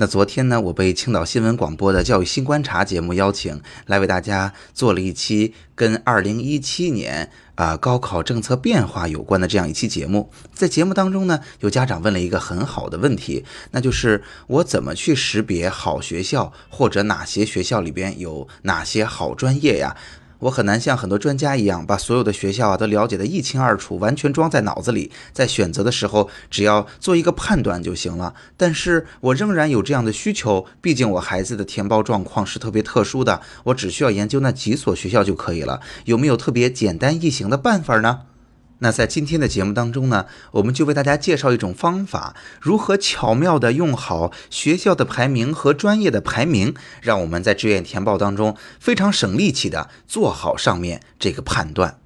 那昨天呢，我被青岛新闻广播的教育新观察节目邀请来为大家做了一期跟二零一七年啊高考政策变化有关的这样一期节目。在节目当中呢，有家长问了一个很好的问题，那就是我怎么去识别好学校，或者哪些学校里边有哪些好专业呀？我很难像很多专家一样，把所有的学校啊都了解得一清二楚，完全装在脑子里，在选择的时候只要做一个判断就行了。但是我仍然有这样的需求，毕竟我孩子的填报状况是特别特殊的，我只需要研究那几所学校就可以了。有没有特别简单易行的办法呢？那在今天的节目当中呢，我们就为大家介绍一种方法，如何巧妙地用好学校的排名和专业的排名，让我们在志愿填报当中非常省力气地做好上面这个判断。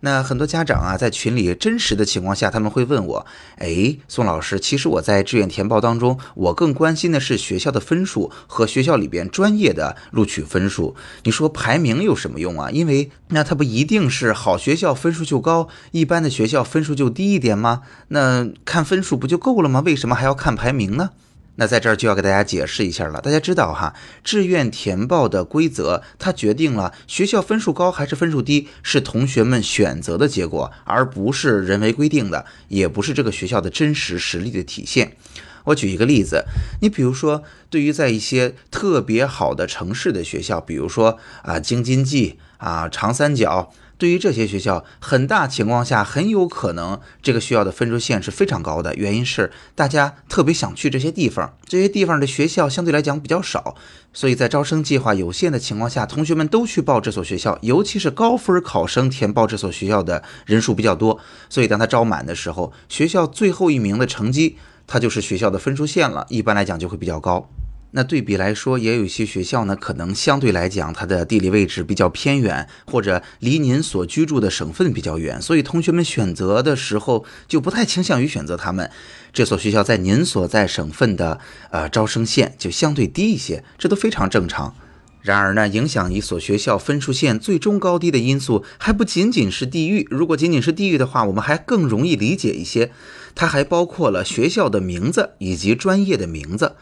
那很多家长啊，在群里真实的情况下，他们会问我：“哎，宋老师，其实我在志愿填报当中，我更关心的是学校的分数和学校里边专业的录取分数。你说排名有什么用啊？因为那它不一定是好学校分数就高，一般的学校分数就低一点吗？那看分数不就够了吗？为什么还要看排名呢？”那在这儿就要给大家解释一下了。大家知道哈，志愿填报的规则，它决定了学校分数高还是分数低，是同学们选择的结果，而不是人为规定的，也不是这个学校的真实实力的体现。我举一个例子，你比如说，对于在一些特别好的城市的学校，比如说啊京津冀啊长三角。对于这些学校，很大情况下很有可能这个学校的分数线是非常高的。原因是大家特别想去这些地方，这些地方的学校相对来讲比较少，所以在招生计划有限的情况下，同学们都去报这所学校。尤其是高分考生填报这所学校的人数比较多，所以当他招满的时候，学校最后一名的成绩，它就是学校的分数线了。一般来讲就会比较高。那对比来说，也有一些学校呢，可能相对来讲，它的地理位置比较偏远，或者离您所居住的省份比较远，所以同学们选择的时候就不太倾向于选择他们这所学校在您所在省份的呃招生线就相对低一些，这都非常正常。然而呢，影响一所学校分数线最终高低的因素还不仅仅是地域，如果仅仅是地域的话，我们还更容易理解一些，它还包括了学校的名字以及专业的名字。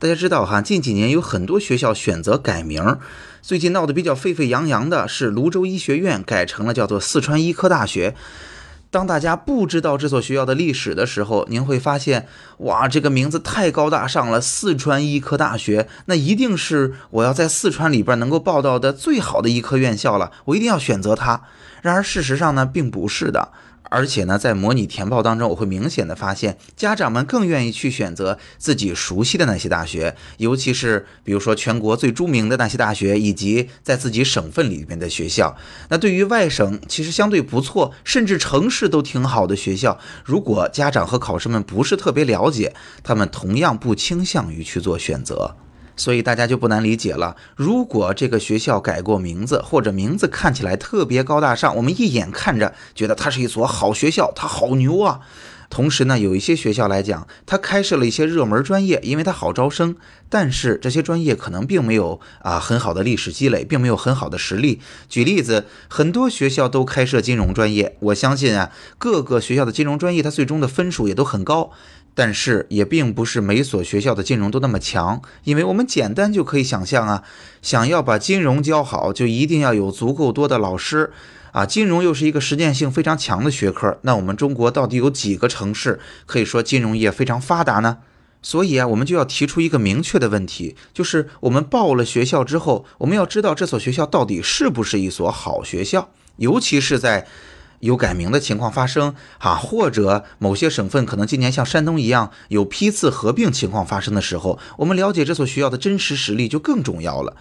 大家知道哈，近几年有很多学校选择改名。最近闹得比较沸沸扬扬的是泸州医学院改成了叫做四川医科大学。当大家不知道这所学校的历史的时候，您会发现，哇，这个名字太高大上了，四川医科大学，那一定是我要在四川里边能够报到的最好的医科院校了，我一定要选择它。然而事实上呢，并不是的。而且呢，在模拟填报当中，我会明显的发现，家长们更愿意去选择自己熟悉的那些大学，尤其是比如说全国最著名的那些大学，以及在自己省份里面的学校。那对于外省其实相对不错，甚至城市都挺好的学校，如果家长和考生们不是特别了解，他们同样不倾向于去做选择。所以大家就不难理解了。如果这个学校改过名字，或者名字看起来特别高大上，我们一眼看着觉得它是一所好学校，它好牛啊。同时呢，有一些学校来讲，它开设了一些热门专业，因为它好招生。但是这些专业可能并没有啊很好的历史积累，并没有很好的实力。举例子，很多学校都开设金融专业，我相信啊，各个学校的金融专业它最终的分数也都很高。但是也并不是每所学校的金融都那么强，因为我们简单就可以想象啊，想要把金融教好，就一定要有足够多的老师啊。金融又是一个实践性非常强的学科，那我们中国到底有几个城市可以说金融业非常发达呢？所以啊，我们就要提出一个明确的问题，就是我们报了学校之后，我们要知道这所学校到底是不是一所好学校，尤其是在。有改名的情况发生啊，或者某些省份可能今年像山东一样有批次合并情况发生的时候，我们了解这所学校的真实实力就更重要了。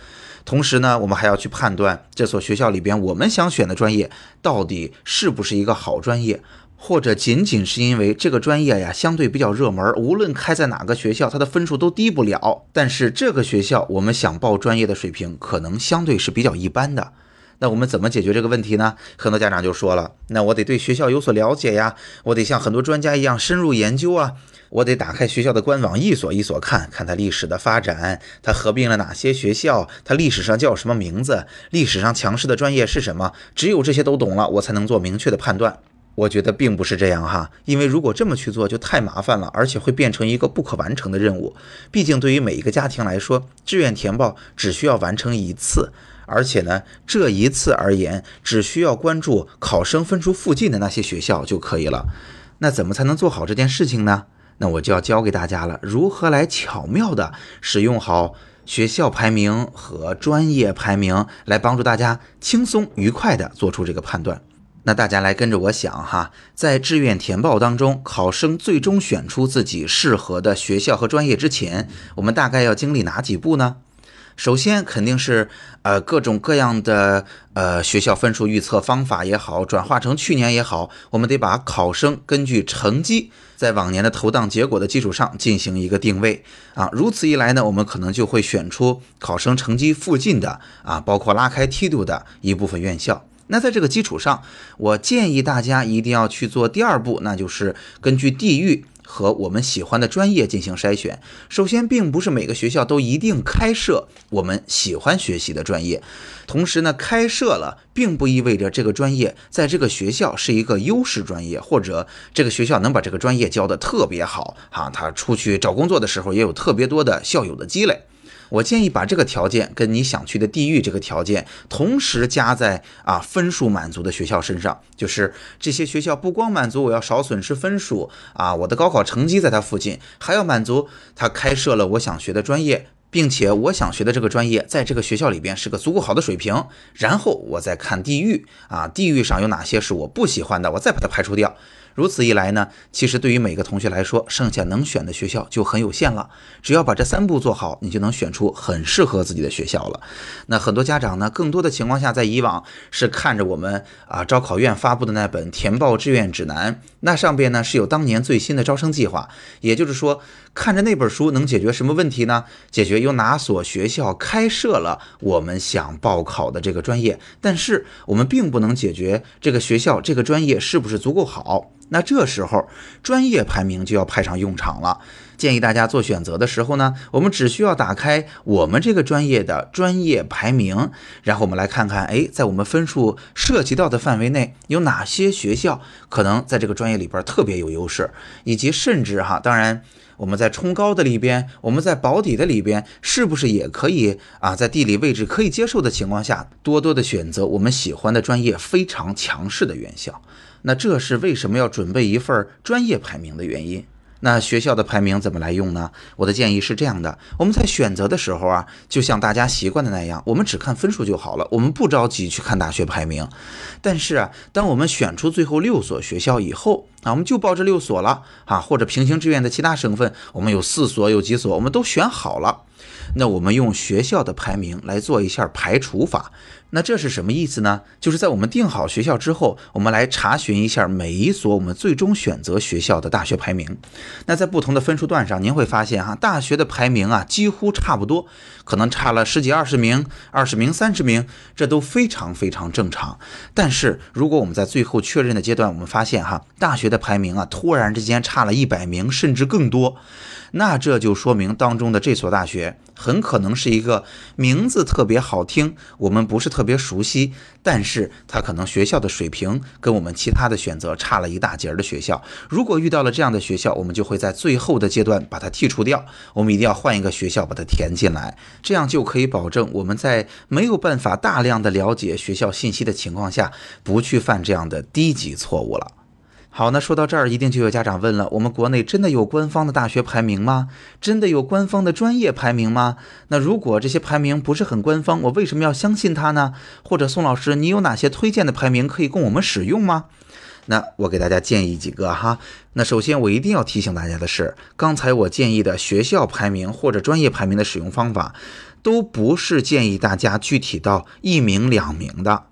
同时呢，我们还要去判断这所学校里边我们想选的专业到底是不是一个好专业，或者仅仅是因为这个专业呀相对比较热门，无论开在哪个学校，它的分数都低不了。但是这个学校我们想报专业的水平可能相对是比较一般的。那我们怎么解决这个问题呢？很多家长就说了，那我得对学校有所了解呀，我得像很多专家一样深入研究啊，我得打开学校的官网一所一所看看它历史的发展，它合并了哪些学校，它历史上叫什么名字，历史上强势的专业是什么？只有这些都懂了，我才能做明确的判断。我觉得并不是这样哈，因为如果这么去做就太麻烦了，而且会变成一个不可完成的任务。毕竟对于每一个家庭来说，志愿填报只需要完成一次，而且呢，这一次而言，只需要关注考生分数附近的那些学校就可以了。那怎么才能做好这件事情呢？那我就要教给大家了，如何来巧妙的使用好学校排名和专业排名，来帮助大家轻松愉快的做出这个判断。那大家来跟着我想哈，在志愿填报当中，考生最终选出自己适合的学校和专业之前，我们大概要经历哪几步呢？首先肯定是呃各种各样的呃学校分数预测方法也好，转化成去年也好，我们得把考生根据成绩在往年的投档结果的基础上进行一个定位啊。如此一来呢，我们可能就会选出考生成绩附近的啊，包括拉开梯度的一部分院校。那在这个基础上，我建议大家一定要去做第二步，那就是根据地域和我们喜欢的专业进行筛选。首先，并不是每个学校都一定开设我们喜欢学习的专业，同时呢，开设了并不意味着这个专业在这个学校是一个优势专业，或者这个学校能把这个专业教得特别好啊，他出去找工作的时候也有特别多的校友的积累。我建议把这个条件跟你想去的地域这个条件同时加在啊分数满足的学校身上，就是这些学校不光满足我要少损失分数啊，我的高考成绩在它附近，还要满足它开设了我想学的专业，并且我想学的这个专业在这个学校里边是个足够好的水平，然后我再看地域啊，地域上有哪些是我不喜欢的，我再把它排除掉。如此一来呢，其实对于每个同学来说，剩下能选的学校就很有限了。只要把这三步做好，你就能选出很适合自己的学校了。那很多家长呢，更多的情况下，在以往是看着我们啊招考院发布的那本填报志愿指南，那上边呢是有当年最新的招生计划。也就是说，看着那本书能解决什么问题呢？解决有哪所学校开设了我们想报考的这个专业，但是我们并不能解决这个学校这个专业是不是足够好。那这时候专业排名就要派上用场了。建议大家做选择的时候呢，我们只需要打开我们这个专业的专业排名，然后我们来看看，哎，在我们分数涉及到的范围内，有哪些学校可能在这个专业里边特别有优势，以及甚至哈，当然我们在冲高的里边，我们在保底的里边，是不是也可以啊，在地理位置可以接受的情况下，多多的选择我们喜欢的专业非常强势的院校。那这是为什么要准备一份专业排名的原因？那学校的排名怎么来用呢？我的建议是这样的：我们在选择的时候啊，就像大家习惯的那样，我们只看分数就好了，我们不着急去看大学排名。但是啊，当我们选出最后六所学校以后啊，我们就报这六所了啊，或者平行志愿的其他省份，我们有四所，有几所，我们都选好了。那我们用学校的排名来做一下排除法，那这是什么意思呢？就是在我们定好学校之后，我们来查询一下每一所我们最终选择学校的大学排名。那在不同的分数段上，您会发现哈，大学的排名啊几乎差不多，可能差了十几二十名、二十名、三十名，这都非常非常正常。但是如果我们在最后确认的阶段，我们发现哈，大学的排名啊突然之间差了一百名，甚至更多。那这就说明当中的这所大学很可能是一个名字特别好听，我们不是特别熟悉，但是它可能学校的水平跟我们其他的选择差了一大截儿的学校。如果遇到了这样的学校，我们就会在最后的阶段把它剔除掉，我们一定要换一个学校把它填进来，这样就可以保证我们在没有办法大量的了解学校信息的情况下，不去犯这样的低级错误了。好，那说到这儿，一定就有家长问了：我们国内真的有官方的大学排名吗？真的有官方的专业排名吗？那如果这些排名不是很官方，我为什么要相信它呢？或者宋老师，你有哪些推荐的排名可以供我们使用吗？那我给大家建议几个哈。那首先我一定要提醒大家的是，刚才我建议的学校排名或者专业排名的使用方法，都不是建议大家具体到一名两名的。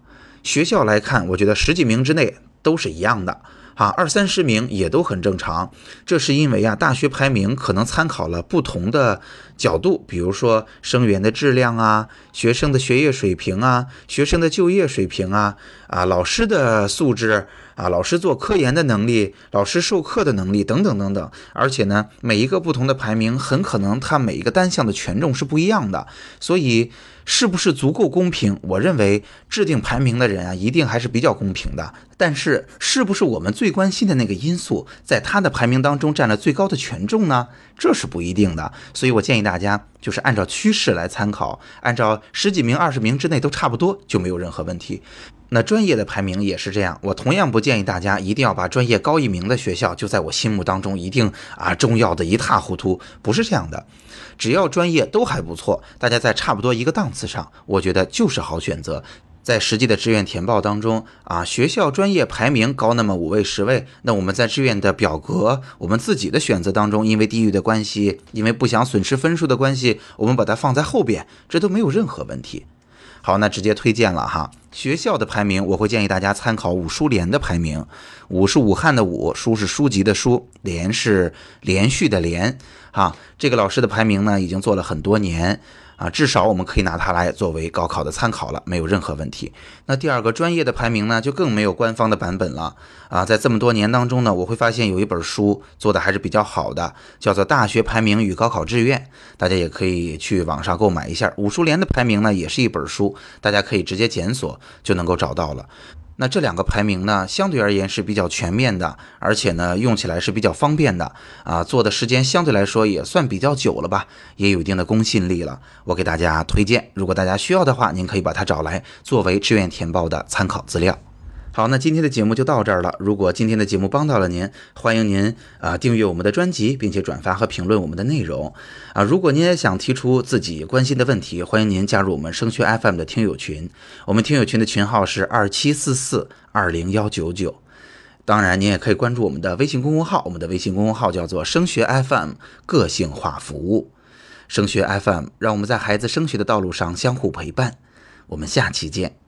学校来看，我觉得十几名之内都是一样的。啊，二三十名也都很正常。这是因为啊，大学排名可能参考了不同的角度，比如说生源的质量啊，学生的学业水平啊，学生的就业水平啊，啊，老师的素质啊，老师做科研的能力，老师授课的能力等等等等。而且呢，每一个不同的排名，很可能它每一个单项的权重是不一样的，所以。是不是足够公平？我认为制定排名的人啊，一定还是比较公平的。但是，是不是我们最关心的那个因素，在他的排名当中占了最高的权重呢？这是不一定的。所以我建议大家就是按照趋势来参考，按照十几名、二十名之内都差不多，就没有任何问题。那专业的排名也是这样，我同样不建议大家一定要把专业高一名的学校就在我心目当中一定啊重要的一塌糊涂，不是这样的。只要专业都还不错，大家在差不多一个档次上，我觉得就是好选择。在实际的志愿填报当中啊，学校专业排名高那么五位十位，那我们在志愿的表格，我们自己的选择当中，因为地域的关系，因为不想损失分数的关系，我们把它放在后边，这都没有任何问题。好，那直接推荐了哈。学校的排名，我会建议大家参考五书联的排名。武是武汉的武，书是书籍的书，连是连续的连。哈，这个老师的排名呢，已经做了很多年。啊，至少我们可以拿它来作为高考的参考了，没有任何问题。那第二个专业的排名呢，就更没有官方的版本了啊。在这么多年当中呢，我会发现有一本书做的还是比较好的，叫做《大学排名与高考志愿》，大家也可以去网上购买一下。五书联的排名呢，也是一本书，大家可以直接检索就能够找到了。那这两个排名呢，相对而言是比较全面的，而且呢，用起来是比较方便的啊。做的时间相对来说也算比较久了吧，也有一定的公信力了。我给大家推荐，如果大家需要的话，您可以把它找来作为志愿填报的参考资料。好，那今天的节目就到这儿了。如果今天的节目帮到了您，欢迎您啊订阅我们的专辑，并且转发和评论我们的内容啊。如果您也想提出自己关心的问题，欢迎您加入我们升学 FM 的听友群。我们听友群的群号是二七四四二零幺九九。当然，您也可以关注我们的微信公众号，我们的微信公众号叫做升学 FM 个性化服务。升学 FM，让我们在孩子升学的道路上相互陪伴。我们下期见。